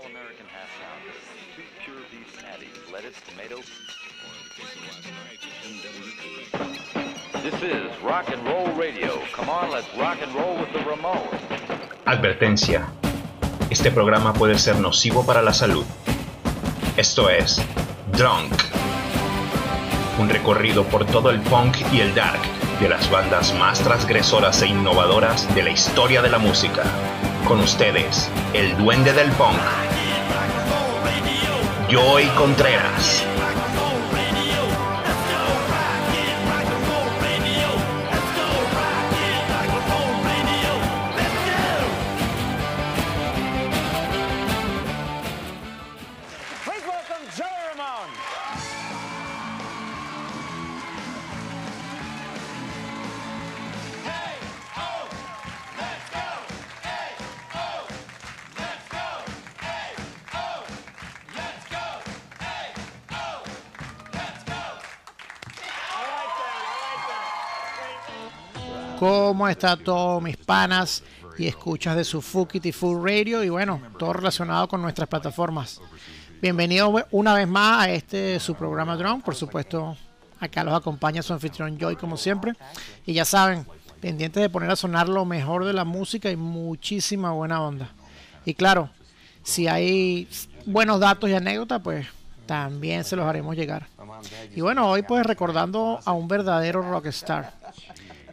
all-American half pound, two pure beef patties, lettuce, tomato. This is Rock and Roll Radio. Come on, let's rock and roll with the Ramones. Advertencia. Este programa puede ser nocivo para la salud. Esto es Drunk. Un recorrido por todo el punk y el dark de las bandas más transgresoras e innovadoras de la historia de la música. Con ustedes, el duende del punk, Joey Contreras. Está todo mis panas y escuchas de su Fukity Full Radio? Y bueno, todo relacionado con nuestras plataformas. Bienvenido una vez más a este su programa Drone. Por supuesto, acá los acompaña su anfitrión Joy como siempre. Y ya saben, pendientes de poner a sonar lo mejor de la música y muchísima buena onda. Y claro, si hay buenos datos y anécdotas, pues también se los haremos llegar. Y bueno, hoy pues recordando a un verdadero rockstar.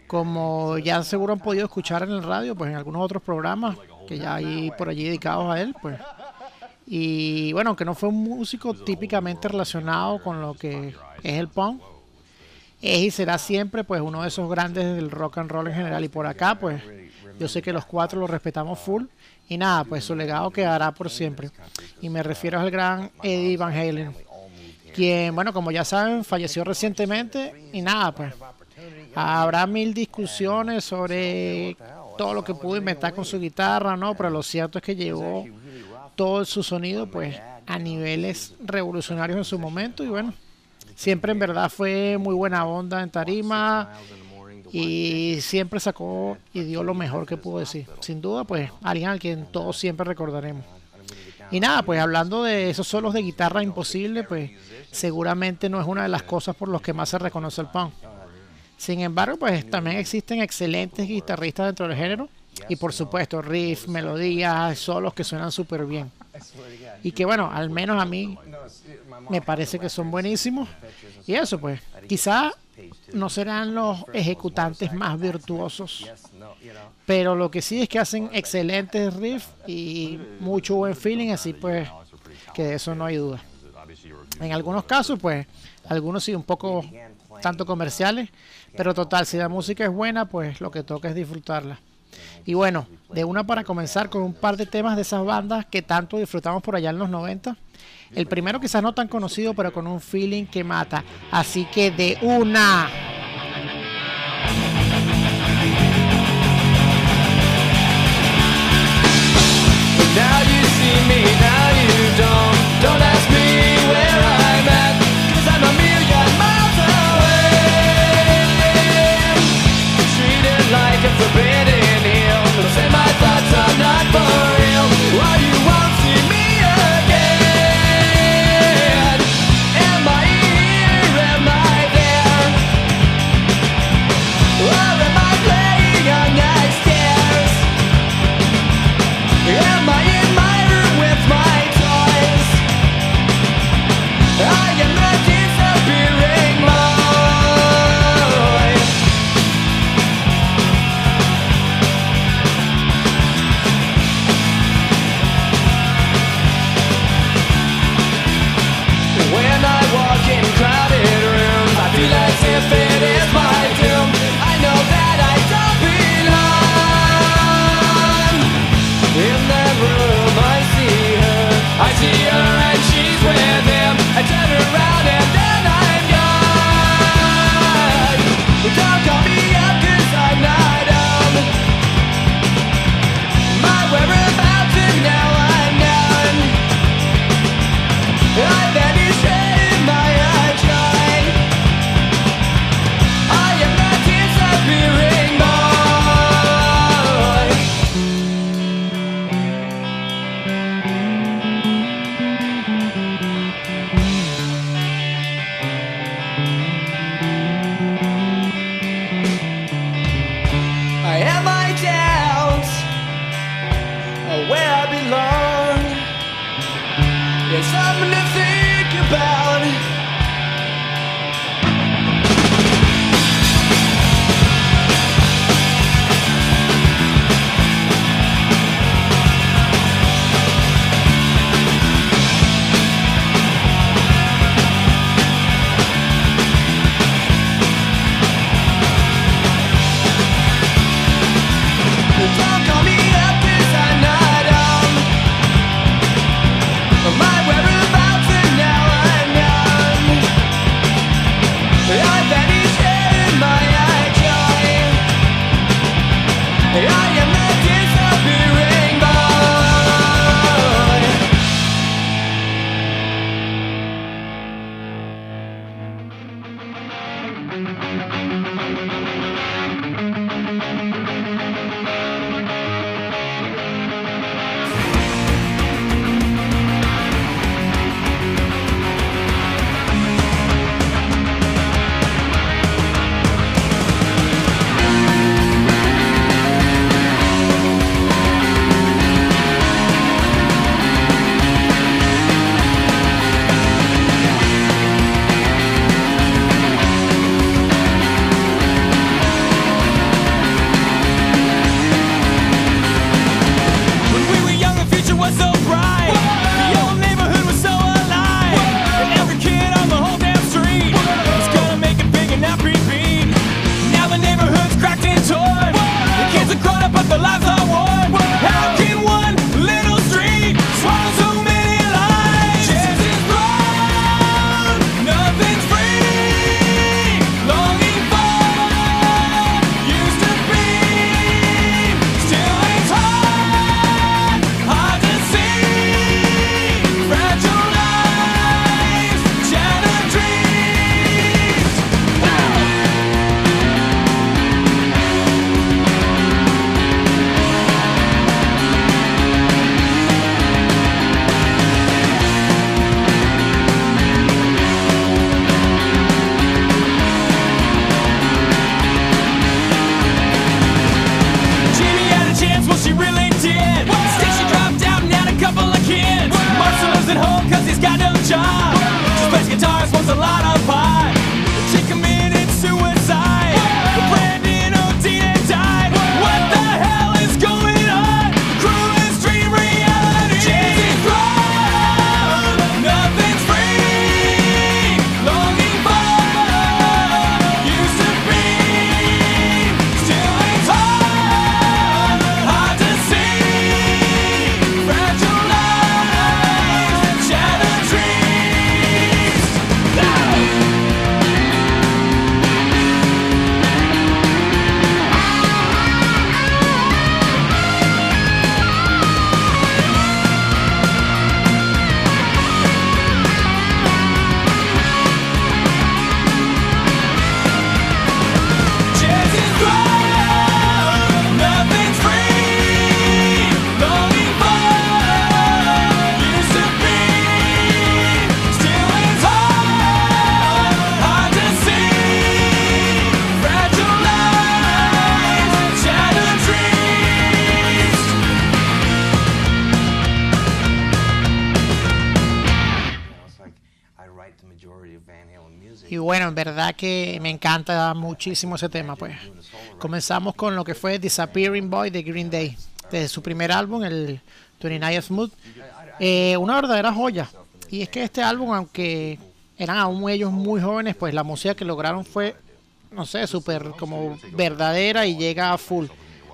Como ya seguro han podido escuchar en el radio, pues en algunos otros programas que ya hay por allí dedicados a él, pues. Y bueno, aunque no fue un músico típicamente relacionado con lo que es el punk, es y será siempre pues uno de esos grandes del rock and roll en general. Y por acá, pues, yo sé que los cuatro lo respetamos full. Y nada, pues su legado quedará por siempre. Y me refiero al gran Eddie Van Halen, quien, bueno, como ya saben, falleció recientemente. Y nada, pues, habrá mil discusiones sobre todo lo que pudo inventar con su guitarra, ¿no? Pero lo cierto es que llevó todo su sonido, pues, a niveles revolucionarios en su momento. Y bueno, siempre en verdad fue muy buena onda en tarima y siempre sacó y dio lo mejor que pudo decir. Sin duda, pues, alguien al quien todos siempre recordaremos. Y nada, pues hablando de esos solos de guitarra imposible, pues seguramente no es una de las cosas por las que más se reconoce el punk. Sin embargo, pues también existen excelentes guitarristas dentro del género. Y por supuesto riffs, melodías, solos que suenan súper bien. Y que bueno, al menos a mí me parece que son buenísimos. Y eso pues, quizá no serán los ejecutantes más virtuosos, pero lo que sí es que hacen excelentes riffs y mucho buen feeling, así pues que de eso no hay duda. En algunos casos pues, algunos sí un poco tanto comerciales, pero total, si la música es buena, pues lo que toca es disfrutarla. Y bueno, de una para comenzar con un par de temas de esas bandas que tanto disfrutamos por allá en los 90. El primero quizás no tan conocido, pero con un feeling que mata. Así que de una. There's something verdad que me encanta muchísimo ese tema, pues. Comenzamos con lo que fue Disappearing Boy de Green Day, desde su primer álbum, el 29 Smooth. Eh, una verdadera joya. Y es que este álbum, aunque eran aún ellos muy jóvenes, pues la música que lograron fue, no sé, súper como verdadera y llega a full.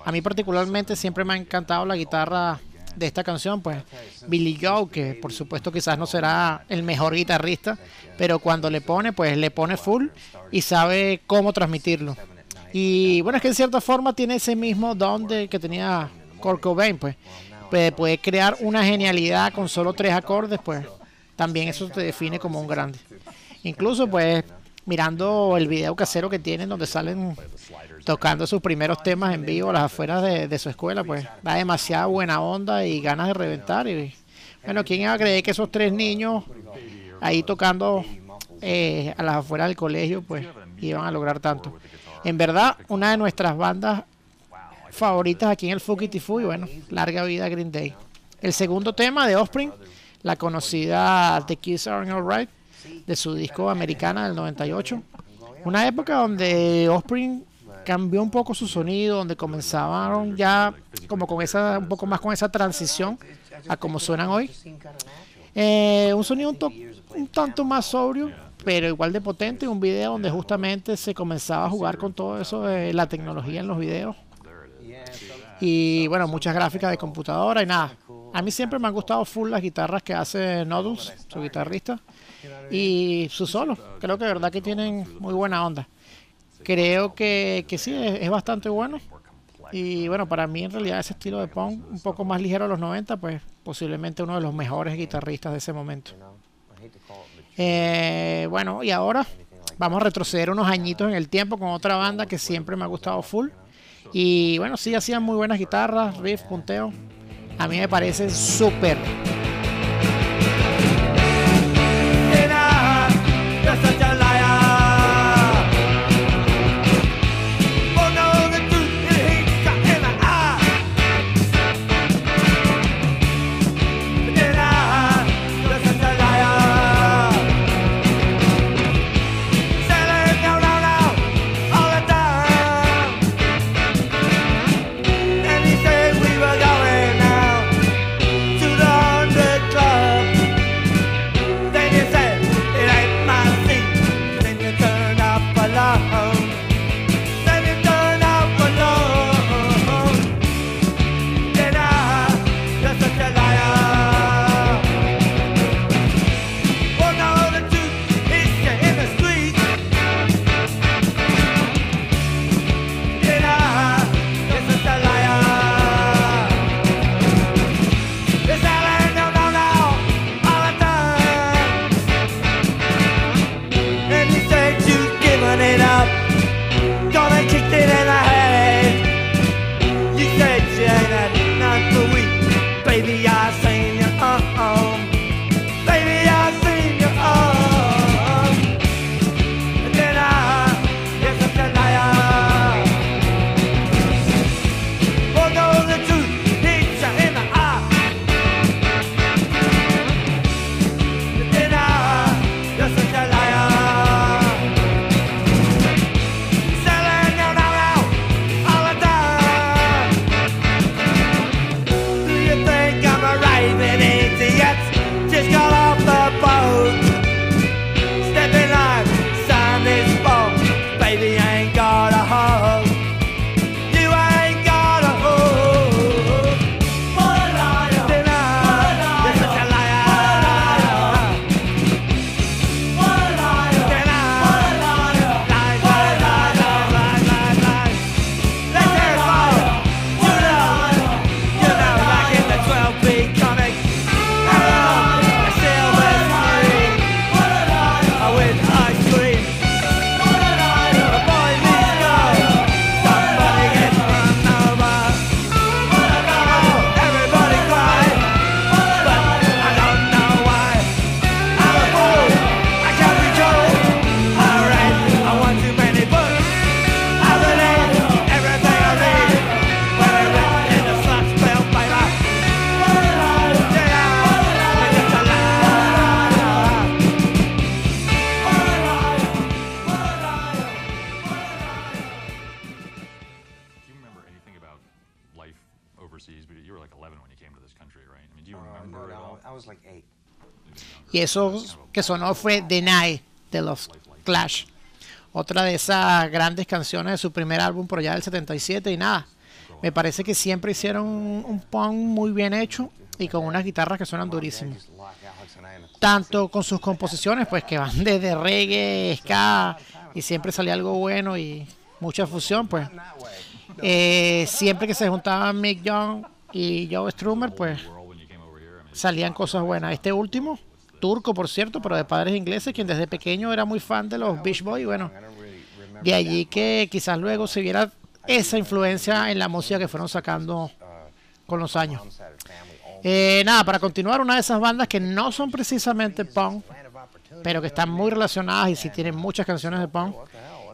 A mí particularmente siempre me ha encantado la guitarra de esta canción, pues Billy Joe, que por supuesto quizás no será el mejor guitarrista, pero cuando le pone, pues le pone full y sabe cómo transmitirlo. Y bueno, es que en cierta forma tiene ese mismo don de que tenía Kurt Cobain, pues. Pues, puede crear una genialidad con solo tres acordes, pues también eso te define como un grande. Incluso, pues, mirando el video casero que tienen donde salen tocando sus primeros temas en vivo a las afueras de, su escuela, pues da demasiada buena onda y ganas de reventar. Bueno, ¿quién iba a creer que esos tres niños ahí tocando eh, a las afueras del colegio, pues iban a lograr tanto? En verdad, una de nuestras bandas favoritas aquí en el Fukitifu y bueno, larga vida Green Day. El segundo tema de Offspring, la conocida The Kids Aren't Alright de su disco Americana del 98. Una época donde Offspring cambió un poco su sonido, donde comenzaron ya como con esa, un poco más con esa transición a como suenan hoy. Eh, un sonido un, to- un tanto más sobrio, pero igual de potente. Un video donde justamente se comenzaba a jugar con todo eso de la tecnología en los videos. Y bueno, muchas gráficas de computadora y nada. A mí siempre me han gustado full las guitarras que hace Noodles, su guitarrista, y su solo. Creo que de verdad que tienen muy buena onda. Creo que, que sí, es, bastante bueno. Y bueno, para mí en realidad ese estilo de punk, un poco más ligero a los 90, pues posiblemente uno de los mejores guitarristas de ese momento. Eh, bueno, y ahora vamos a retroceder unos añitos en el tiempo con otra banda que siempre me ha gustado full. Y bueno, sí, hacían muy buenas guitarras, riff, punteo. A mí me parecen súper. Y eso que sonó fue Deny de los Clash. Otra de esas grandes canciones de su primer álbum por allá del 77 y nada. Me parece que siempre hicieron un, un punk muy bien hecho y con unas guitarras que suenan a Tanto con sus composiciones, pues que van desde reggae, ska y siempre salía algo bueno y mucha fusión, pues. Eh, siempre que se juntaban Mick Young y Joe Strummer, pues salían cosas buenas. Este último, turco por cierto, pero de padres ingleses, quien desde pequeño era muy fan de los Beach Boys, bueno, de allí que quizás luego se viera esa influencia en la música que fueron sacando con los años. Eh, nada, para continuar, una de esas bandas que no son precisamente punk, pero que están muy relacionadas y sí tienen muchas canciones de punk.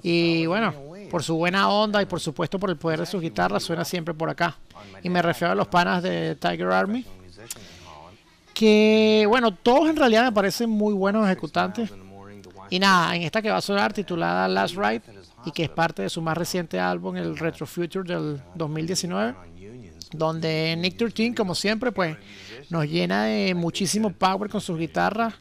Y bueno, por su buena onda y por supuesto por el poder de sus guitarras, suena siempre por acá. Y me refiero a los panas de Tiger Army, que, bueno, todos en realidad me parecen muy buenos ejecutantes. Y nada, en esta que va a sonar titulada Last Ride y que es parte de su más reciente álbum, el Retro Future del 2019, donde Nick 13, como siempre, pues nos llena de muchísimo power con sus guitarras,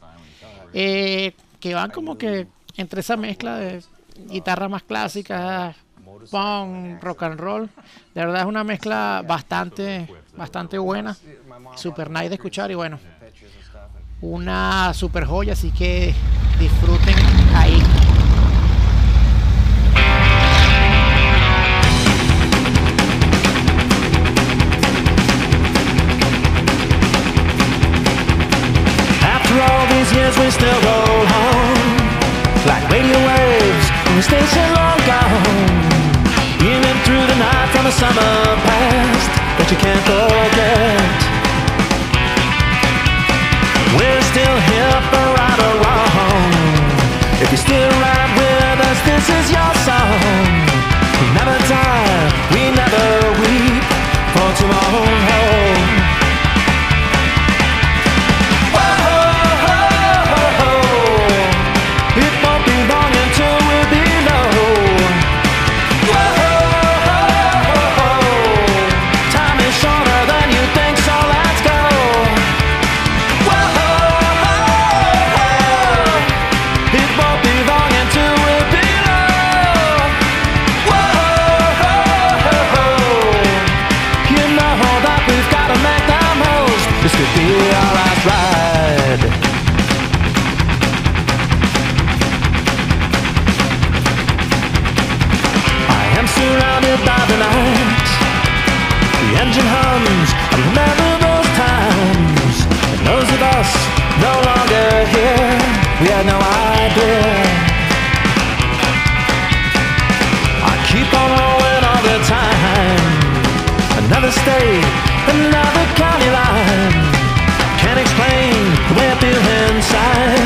eh, que van como que entre esa mezcla de guitarras más clásicas, punk, rock and roll. De verdad es una mezcla bastante, bastante buena, super nice de escuchar y bueno, una super joya, así que disfruten ahí. After all these years, we still roll home like radio waves in a station long gone. Beaming through the night from a summer past you can't forget. State, another county line. Can't explain the way feel inside.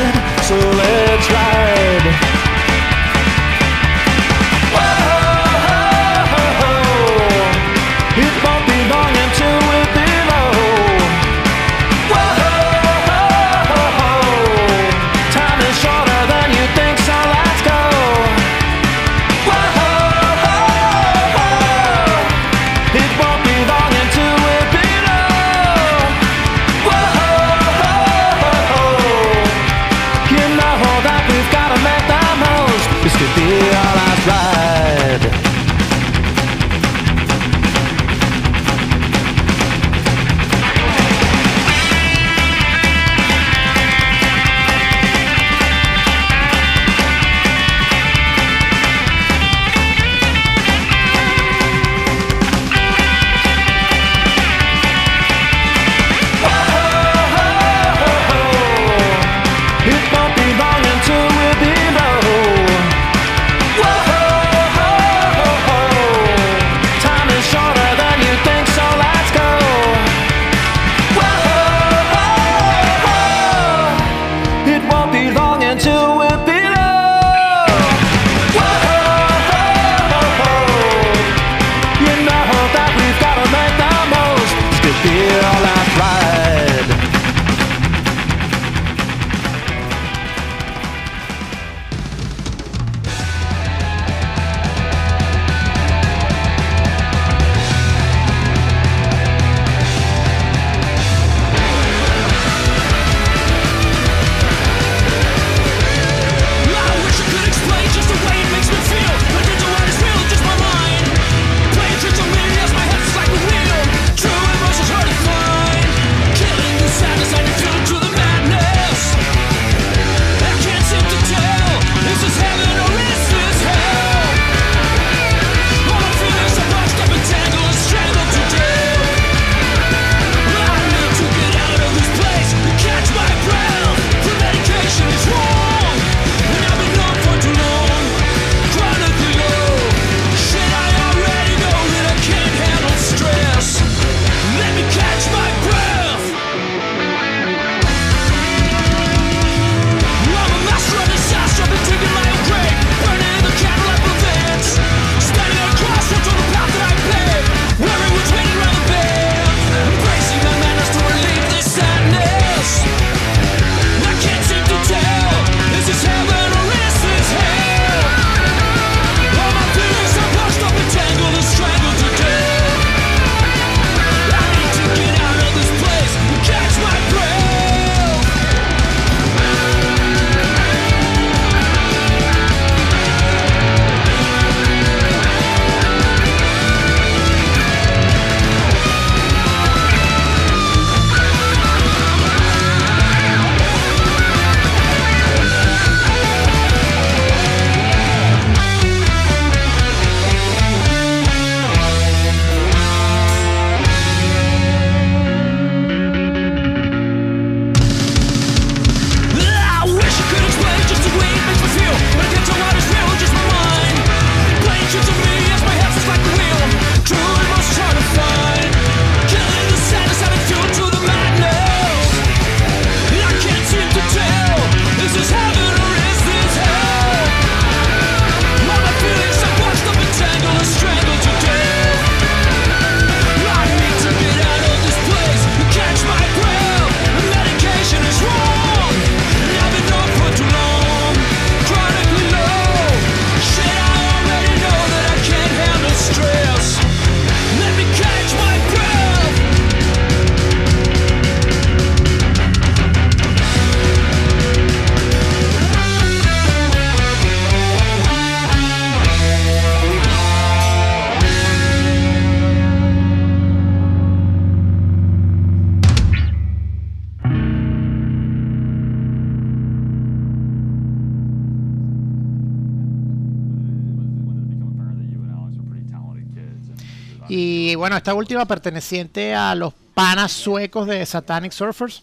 Bueno, esta última perteneciente a los panas suecos de Satanic Surfers.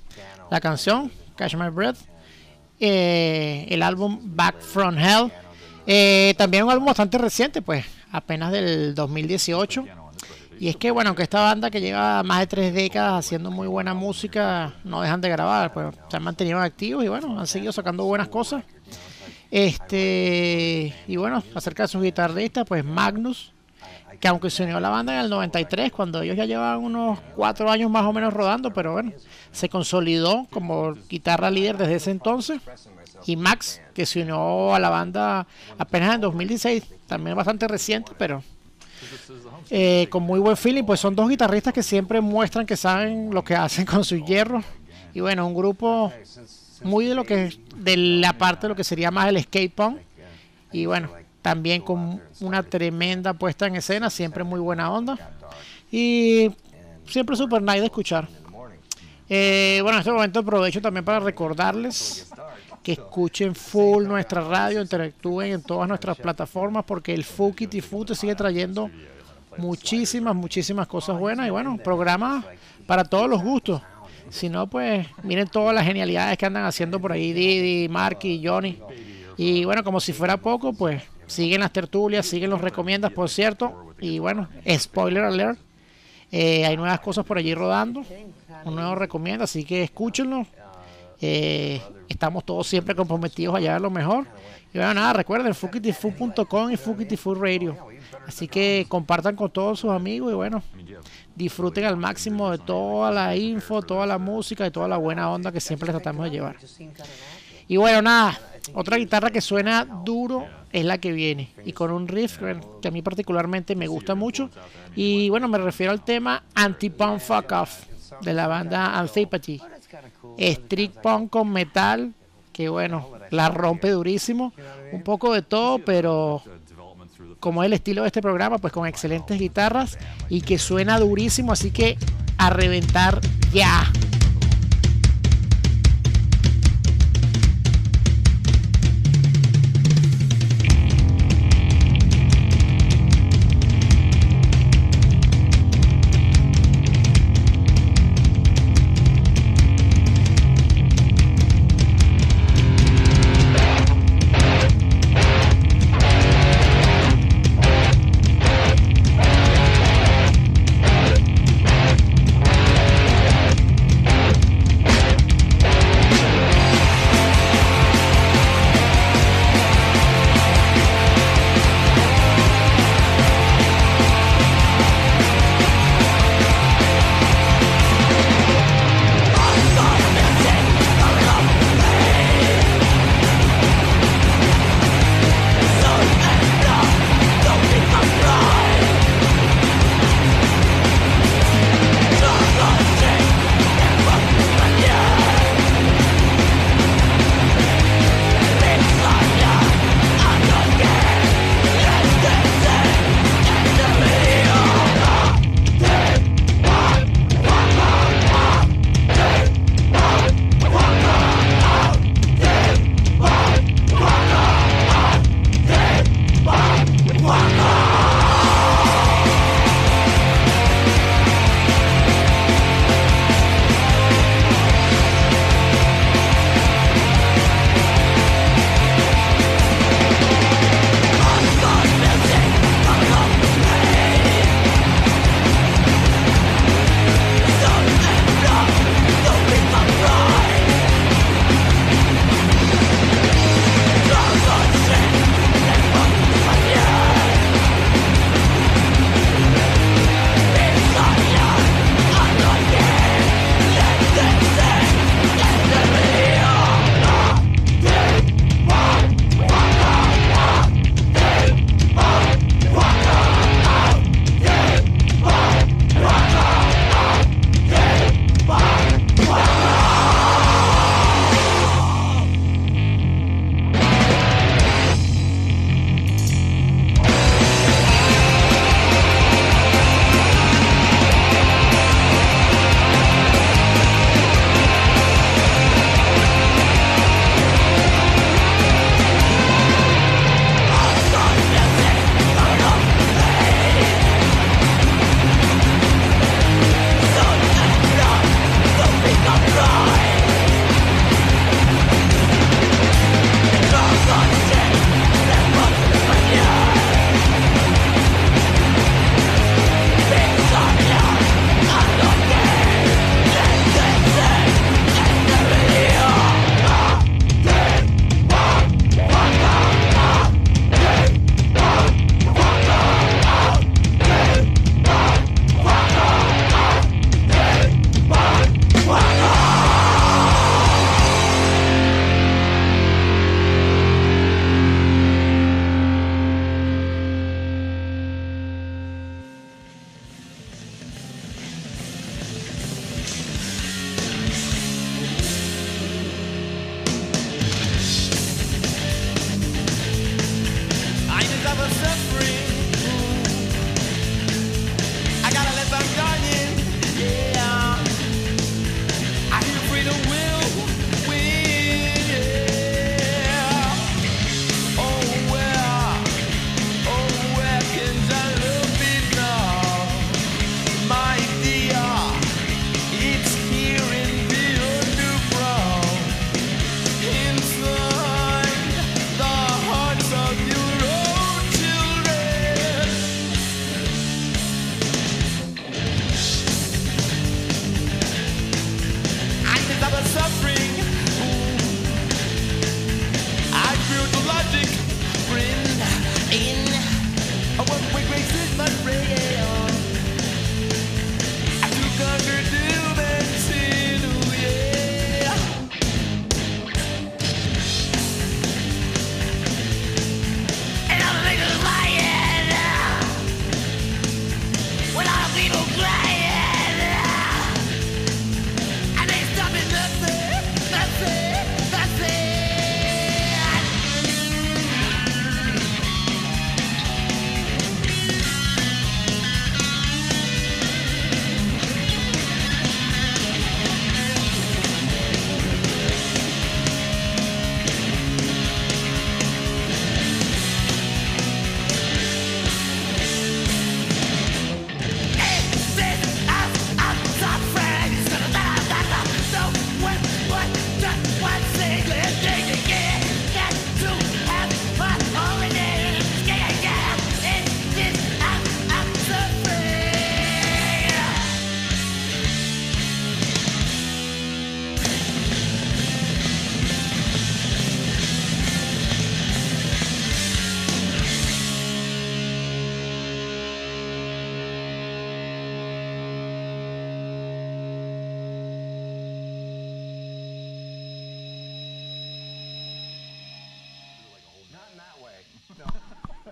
La canción, Catch My Breath. Eh, el álbum Back From Hell. Eh, también un álbum bastante reciente, pues apenas del 2018. Y es que, bueno, aunque esta banda que lleva más de tres décadas haciendo muy buena música, no dejan de grabar, pues se han mantenido activos y bueno, han seguido sacando buenas cosas. Este, y bueno, acerca de sus guitarristas, pues Magnus, que aunque se unió a la banda en el 93, cuando ellos ya llevaban unos cuatro años más o menos rodando, pero bueno, se consolidó como guitarra líder desde ese entonces. Y Max, que se unió a la banda apenas en 2016, también bastante reciente, pero eh, con muy buen feeling, pues son dos guitarristas que siempre muestran que saben lo que hacen con sus hierros. Y bueno, un grupo muy de lo que de la parte de lo que sería más el skate punk. Y bueno, también con una tremenda puesta en escena, siempre muy buena onda. Y siempre super nice de escuchar. Eh, bueno, en este momento aprovecho también para recordarles que escuchen full nuestra radio, interactúen en todas nuestras plataformas porque el Fukit y Fu te sigue trayendo muchísimas, muchísimas cosas buenas. Y bueno, programa para todos los gustos. Si no, pues miren todas las genialidades que andan haciendo por ahí Didi, Marky, Johnny. Y bueno, como si fuera poco, pues siguen las tertulias, siguen los recomiendas, por cierto. Y bueno, spoiler alert, eh, hay nuevas cosas por allí rodando, un nuevo recomienda, así que escúchenlo. Eh, estamos todos siempre comprometidos a llevar lo mejor. Y bueno, nada, recuerden, fukitifu.com y Fukitifu Radio. Así que compartan con todos sus amigos y bueno, disfruten al máximo de toda la info, toda la música y toda la buena onda que siempre les tratamos de llevar. Y bueno, nada, otra guitarra que suena duro es la que viene y con un riff que a mí particularmente me gusta mucho. Y bueno, me refiero al tema Anti-Punk Fuck Off de la banda Antipathy. Street punk con metal que bueno, la rompe durísimo. Un poco de todo, pero como es el estilo de este programa, pues con excelentes guitarras y que suena durísimo, así que a reventar ya.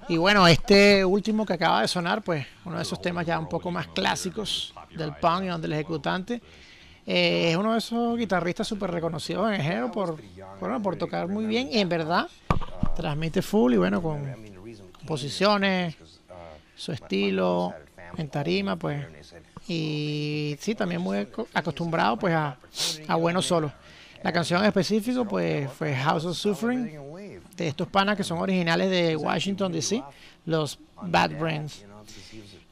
Y bueno, este último que acaba de sonar, pues uno de esos temas ya un poco más clásicos del punk y donde el ejecutante eh, es uno de esos guitarristas súper reconocidos en el género por, bueno, por tocar muy bien y en verdad transmite full y bueno, con composiciones, su estilo en tarima, pues y sí, también muy aco- acostumbrado pues a, a buenos solos. La canción en específico pues fue House of Suffering de estos panas que son originales de Washington DC, los Bad Brains.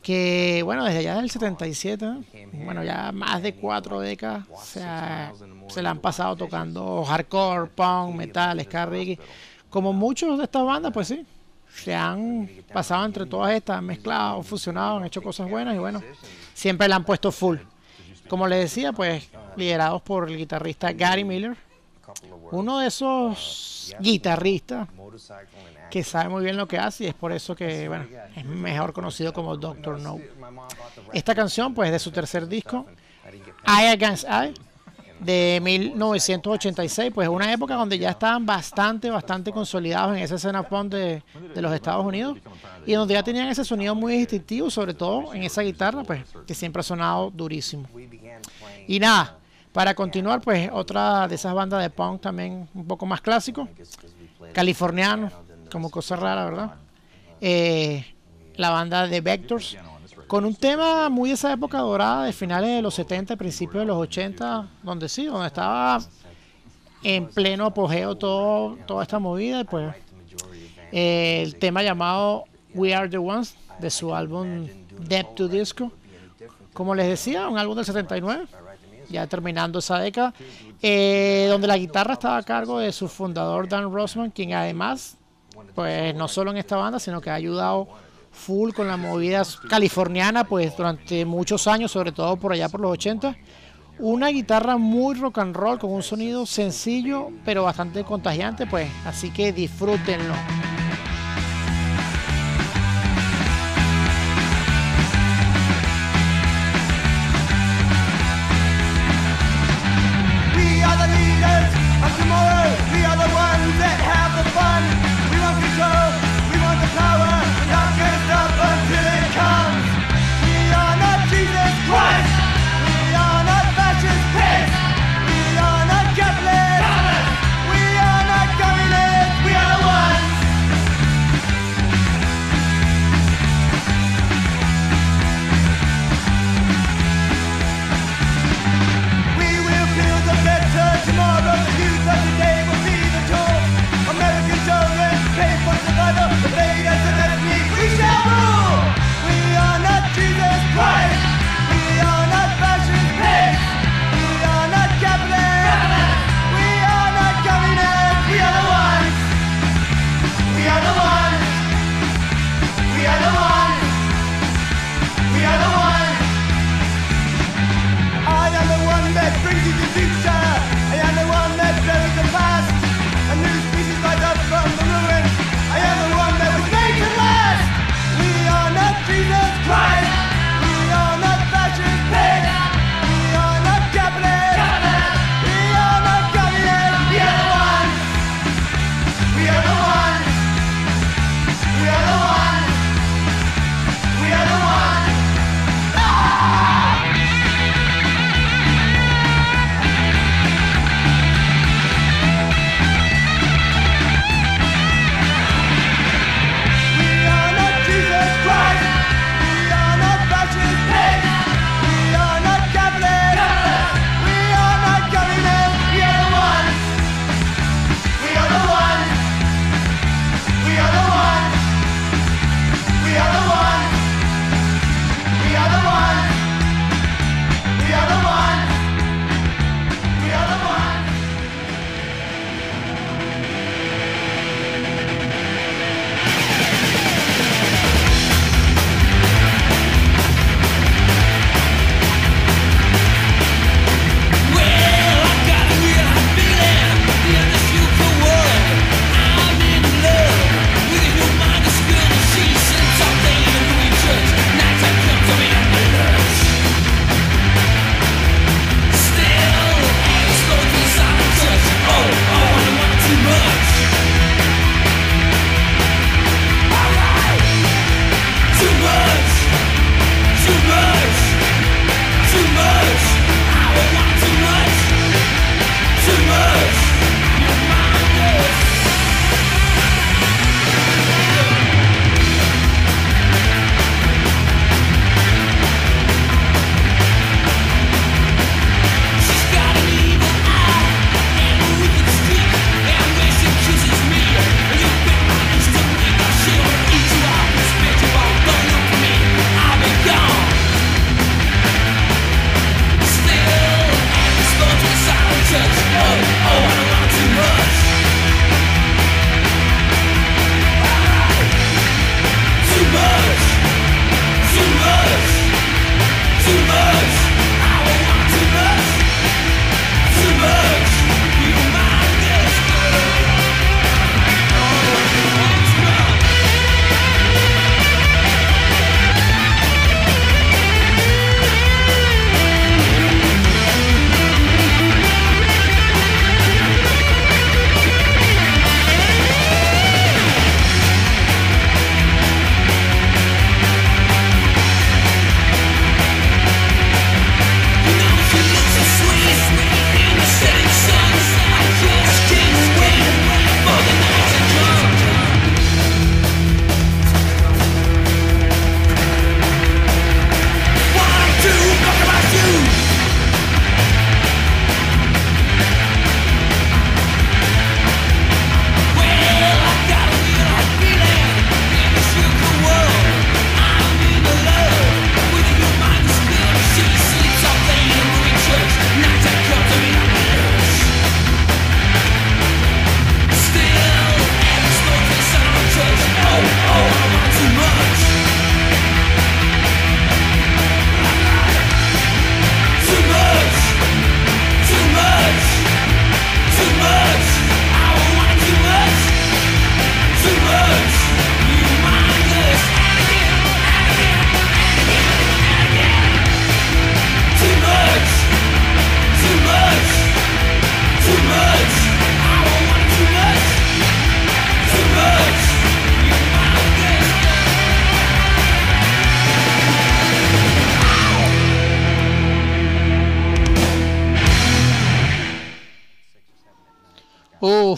Que bueno, desde allá del 77, ¿no? bueno, ya más de cuatro décadas se, ha- se la han pasado tocando hardcore, punk, metal, ska, reggae. Como muchos de estas bandas, pues sí, se han pasado entre todas estas, han mezclado, fusionado, han hecho cosas buenas y bueno, siempre la han puesto full. Como les decía, pues liderados por el guitarrista Gary Miller, uno de esos guitarristas que sabe muy bien lo que hace y es por eso que bueno, es mejor conocido como Doctor No. Esta canción, pues de su tercer disco, Eye Against Eye, de 1986, pues una época donde ya estaban bastante, bastante consolidados en esa escena punk de, de los Estados Unidos y donde ya tenían ese sonido muy distintivo, sobre todo en esa guitarra, pues que siempre ha sonado durísimo. Y nada, para continuar, pues otra de esas bandas de punk también un poco más clásico, californiano, como cosa rara, ¿verdad? Eh, la banda de Vectors, con un tema muy de esa época dorada, de finales de los 70, principios de los 80, donde sí, donde estaba en pleno apogeo todo, toda esta movida, y pues eh, el tema llamado We Are the Ones, de su álbum Depth to Disco, como les decía, un álbum del 79, ya terminando esa década, eh, donde la guitarra estaba a cargo de su fundador Dan Rossman, quien además, pues no solo en esta banda, sino que ha ayudado full con la movida californiana, pues durante muchos años, sobre todo por allá por los 80. Una guitarra muy rock and roll con un sonido sencillo pero bastante contagiante, pues así que disfrútenlo.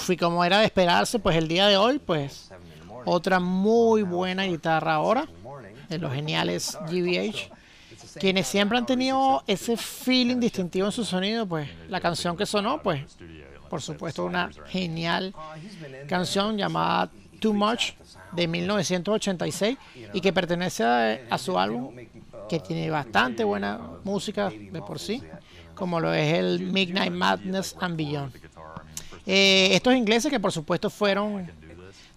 Uf, y como era de esperarse, pues el día de hoy, pues otra muy buena guitarra ahora, de los geniales GBH, quienes siempre han tenido ese feeling distintivo en su sonido, pues la canción que sonó, pues por supuesto una genial canción llamada Too Much de 1986 y que pertenece a, a su álbum que tiene bastante buena música de por sí, como lo es el Midnight Madness and Beyond. Eh, estos ingleses que por supuesto fueron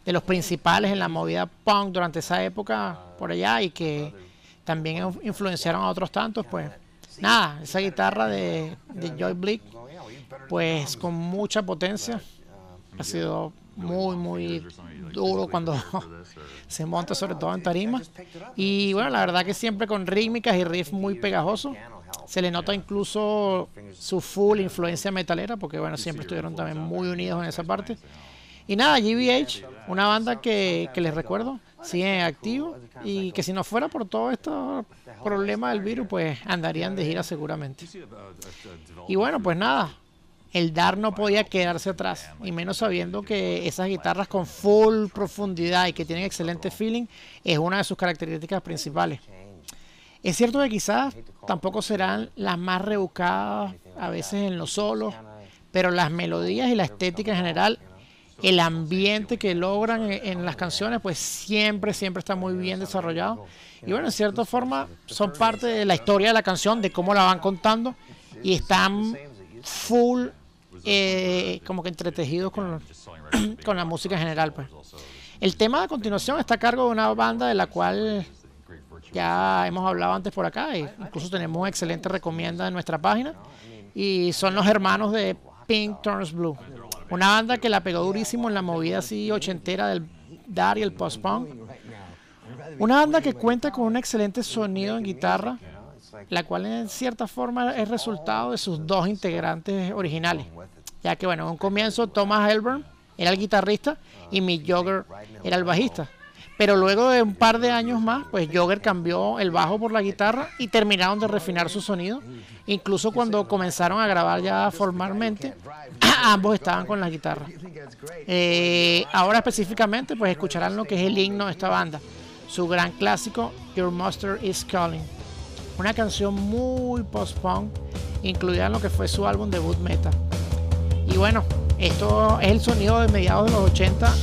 de los principales en la movida punk durante esa época por allá y que también in- influenciaron a otros tantos, pues nada, esa guitarra de, de Joy Blick, pues con mucha potencia, ha sido muy, muy duro cuando se monta, sobre todo en tarima. Y bueno, la verdad que siempre con rítmicas y riffs muy pegajosos. Se le nota incluso su full influencia metalera, porque bueno, siempre estuvieron también muy unidos en esa parte. Y nada, GBH, una banda que, que les recuerdo, sigue activo y que si no fuera por todo estos problemas del virus, pues andarían de gira seguramente. Y bueno, pues nada, el DAR no podía quedarse atrás, y menos sabiendo que esas guitarras con full profundidad y que tienen excelente feeling es una de sus características principales. Es cierto que quizás tampoco serán las más rebuscadas a veces en los solos, pero las melodías y la estética en general, el ambiente que logran en, las canciones, pues siempre, siempre está muy bien desarrollado. Y bueno, en cierta forma son parte de la historia de la canción, de cómo la van contando, y están full, eh, como que entretejidos con, con la música en general. Pues. El tema de continuación está a cargo de una banda de la cual ya hemos hablado antes por acá, e incluso tenemos excelente recomienda en nuestra página, y son los hermanos de Pink Turns Blue, una banda que la pegó durísimo en la movida así ochentera del dar y el post-punk. Una banda que cuenta con un excelente sonido en guitarra, la cual en cierta forma es resultado de sus dos integrantes originales, ya que bueno, en un comienzo Thomas Elburn era el guitarrista y Mick Jagger era el bajista. Pero luego de un par de años más, pues Jagger cambió el bajo por la guitarra y terminaron de refinar su sonido. Incluso cuando comenzaron a grabar ya formalmente, ambos estaban con la guitarra. Eh, ahora específicamente, pues escucharán lo que es el himno de esta banda, su gran clásico Your Master is Calling. Una canción muy post-punk, incluida en lo que fue su álbum debut Meta. Y bueno, esto es el sonido de mediados de los 80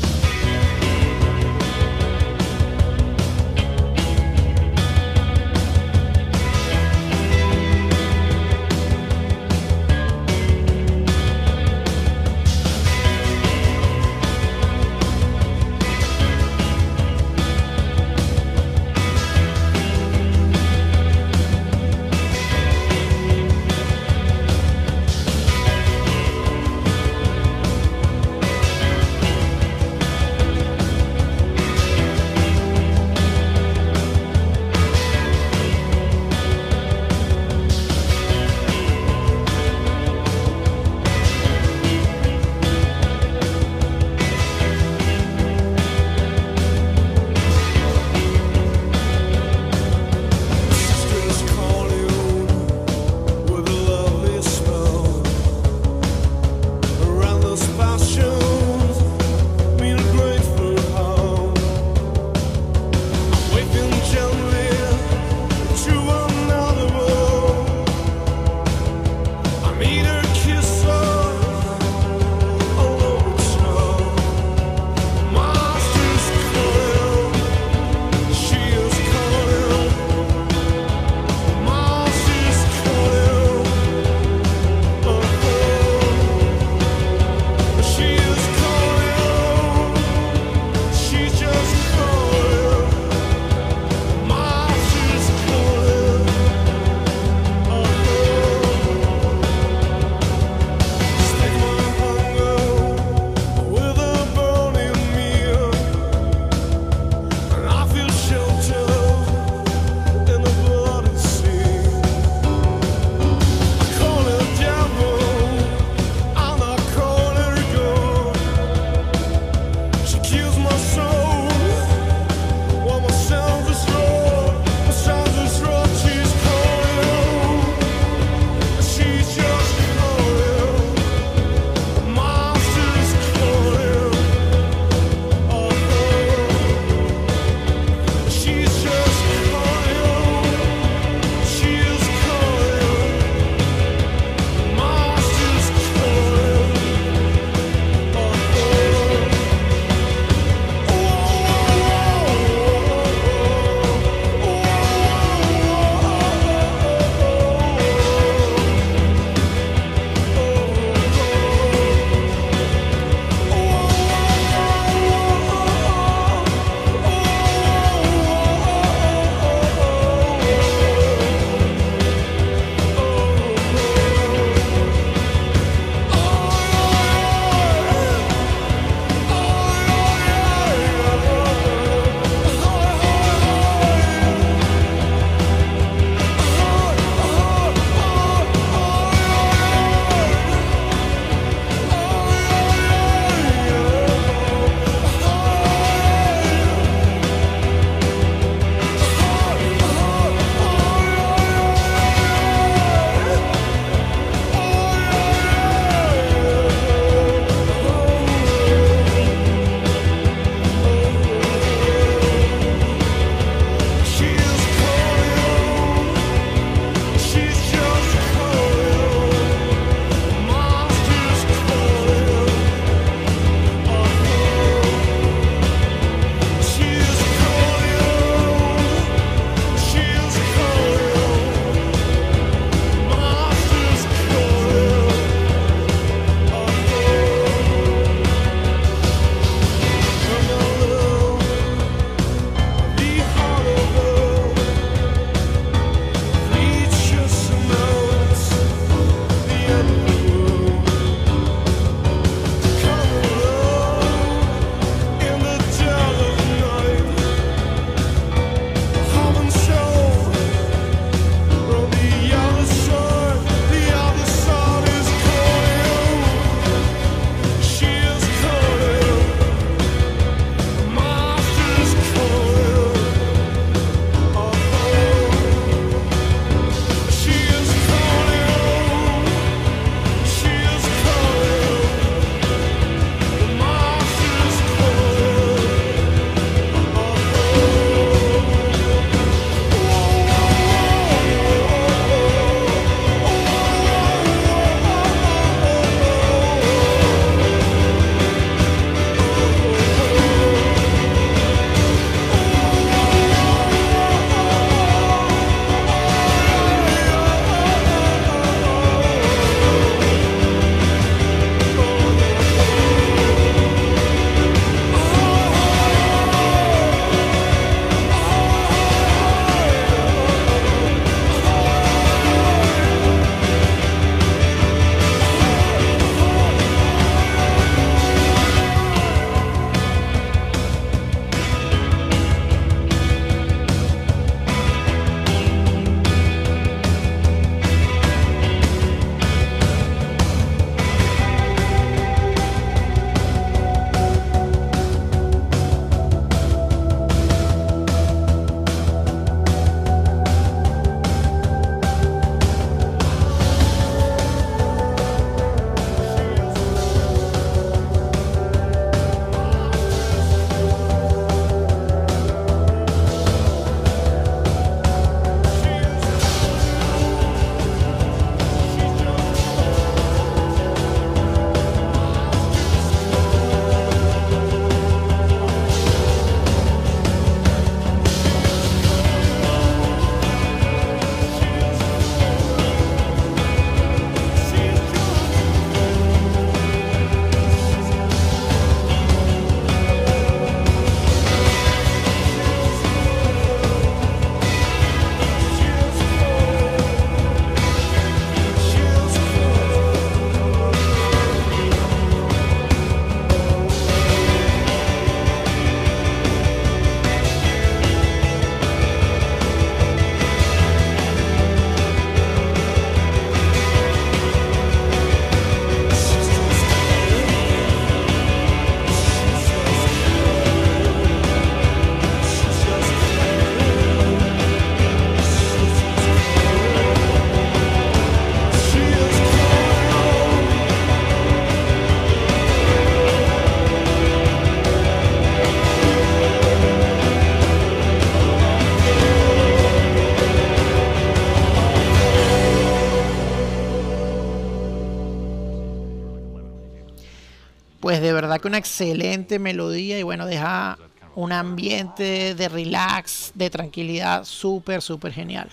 de verdad que una excelente melodía y bueno, deja un ambiente de relax, de tranquilidad súper, súper genial.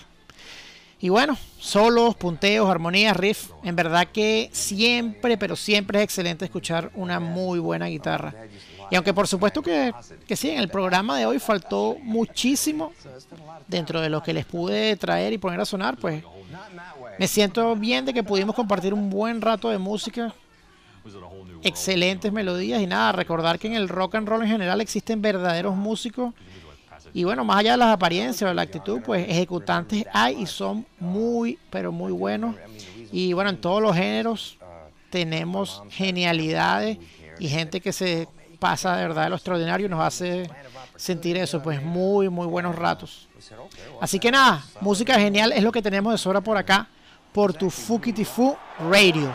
Y bueno, solos, punteos, armonías, riff, en verdad que siempre, pero siempre es excelente escuchar una muy buena guitarra. Y aunque por supuesto que, que sí, en el programa de hoy faltó muchísimo dentro de lo que les pude traer y poner a sonar, pues me siento bien de que pudimos compartir un buen rato de música, excelentes melodías y nada, recordar que en el rock and roll en general existen verdaderos músicos y bueno, más allá de las apariencias o la actitud, pues ejecutantes hay y son muy, pero muy buenos. Y bueno, en todos los géneros tenemos genialidades y gente que se pasa de verdad de lo extraordinario y nos hace sentir eso, pues muy, muy buenos ratos. Así que nada, música genial es lo que tenemos de sobra por acá, por tu Fukitifu Radio.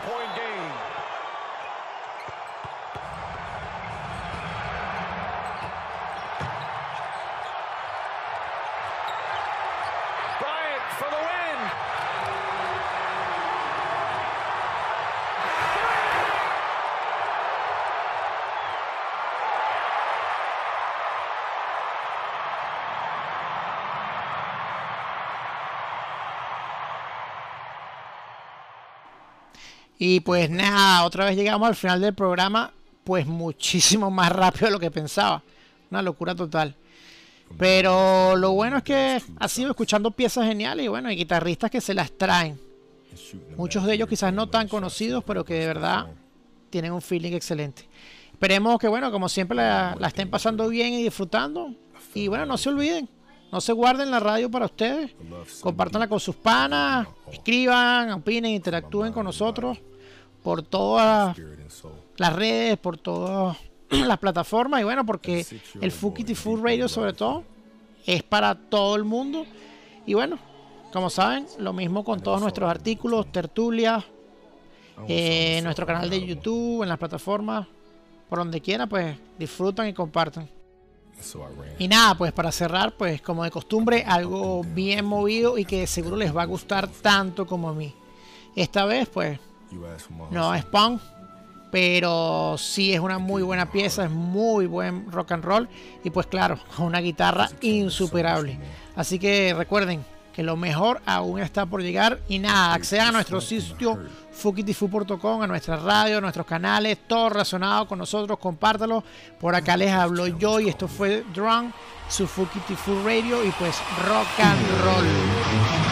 Y pues nada, otra vez llegamos al final del programa, pues muchísimo más rápido de lo que pensaba. Una locura total. Pero lo bueno es que ha sido escuchando piezas geniales y bueno, hay guitarristas que se las traen. Muchos de ellos quizás no tan conocidos, pero que de verdad tienen un feeling excelente. Esperemos que, bueno, como siempre la, estén pasando bien y disfrutando. Y bueno, no se olviden, no se guarden la radio para ustedes. Compártanla con sus panas, escriban, opinen, interactúen con nosotros por todas las redes, por todas las plataformas. Y bueno, porque el Fukity Food Radio sobre todo es para todo el mundo. Y bueno, como saben, lo mismo con todos nuestros artículos, tertulias, eh, nuestro canal de YouTube, en las plataformas, por donde quiera, pues disfrutan y compartan. Y nada, pues para cerrar, pues como de costumbre, algo bien movido y que seguro les va a gustar tanto como a mí. Esta vez, pues, no es punk, pero sí es una muy buena pieza, es muy buen rock and roll y pues claro, una guitarra insuperable. Así que recuerden que lo mejor aún está por llegar y nada, accedan a nuestro sitio fukitifu.com, a nuestra radio, a nuestros canales, todo relacionado con nosotros, compártalo. Por acá les hablo yo y esto fue Drunk, su Fukitifu Radio y pues rock and roll.